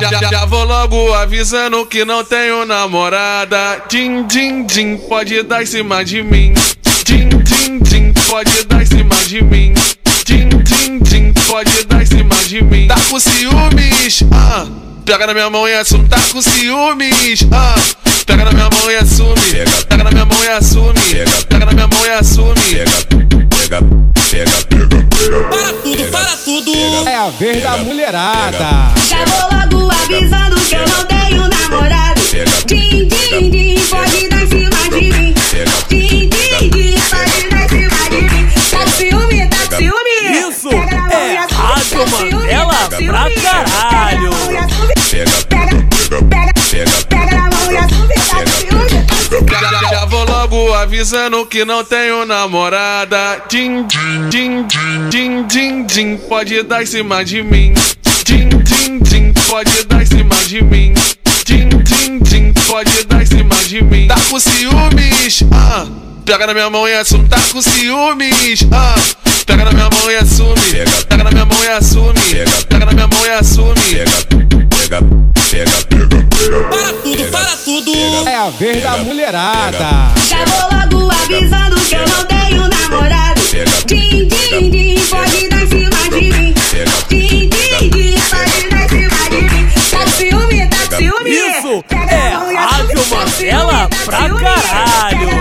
Já, já, já vou logo avisando que não tenho namorada. Din, din, din, pode dar em cima de mim. Din, din, din, pode dar em cima de mim. Din, din, din, pode dar em cima de mim. Tá com ciúmes? Ah, pega na minha mão e assume. Tá com ciúmes? Ah, pega na minha mão e assume. Pega na minha mão e assume. Pega na minha mão e assume. Pega, pega, pega, pega. A vez da mulherada. Já vou logo avisando que eu não tenho namorado. Din, din, din, pode dar em cima de mim. Din, din, din, pode dar em cima de mim. Tá com ciúme, tá com ciúme? Isso é. Rádio Tá Mandela tá pra caralho. Avisando que não tenho namorada. Din, din, din, din, din, pode dar em cima de mim. Din, din, din, pode dar em cima de mim. Din, din, din, pode dar em cima de mim. Tá com ciúmes? Ah, pega na minha mão e assume. Tá com ciúmes? Ah, pega na minha mão e assume. Pega na minha mão e assume. Pega na minha mão e assume. Pega, pega, pega, pega. A vez da mulherada. Já vou logo avisando que eu não tenho namorado. Din, din, din, pode dar em cima de mim. Din, din, din, pode dar em cima de mim. Tá com ciúme, tá com ciúme? Isso Pega é Rádio assume, tá pra caralho.